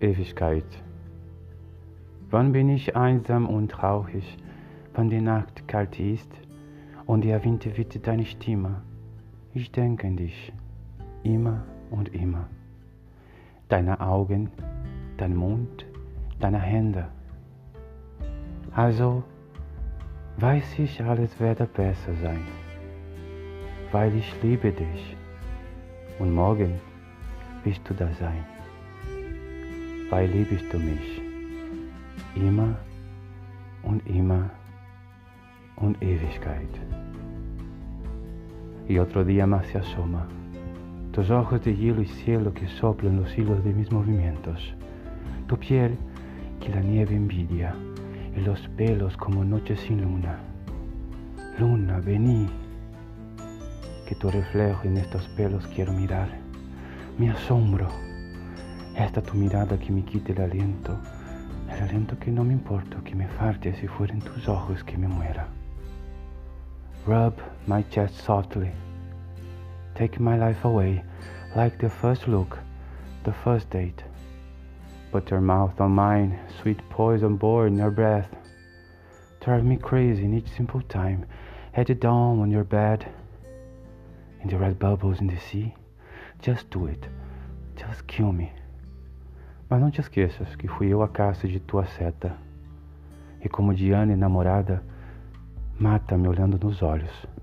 Ewigkeit. Wann bin ich einsam und traurig, wann die Nacht kalt ist und der Wind weht deine Stimme? Ich denke an dich, immer und immer. Deine Augen, dein Mund, deine Hände. Also weiß ich, alles werde besser sein, weil ich liebe dich und morgen wirst du da sein, weil liebst du mich immer und immer und Ewigkeit. Y otro día más se asoma, tus ojos de hielo y cielo que soplan los hilos de mis movimientos, tu piel que la nieve envidia y los pelos como noches sin luna. Luna, vení, que tu reflejo en estos pelos quiero mirar. Me asombro, esta tu mirada que me quite el aliento, el aliento que no me importa que me falte si fueran tus ojos que me muera. Rub my chest softly, take my life away, like the first look, the first date. Put your mouth on mine, sweet poison born in your breath. Drive me crazy in each simple time. Head it down on your bed. In the red bubbles in the sea. Just do it. Just kill me. Mas não te esqueças que fui eu a caça de tua seta. E como Diana enamorada, mata-me olhando nos olhos.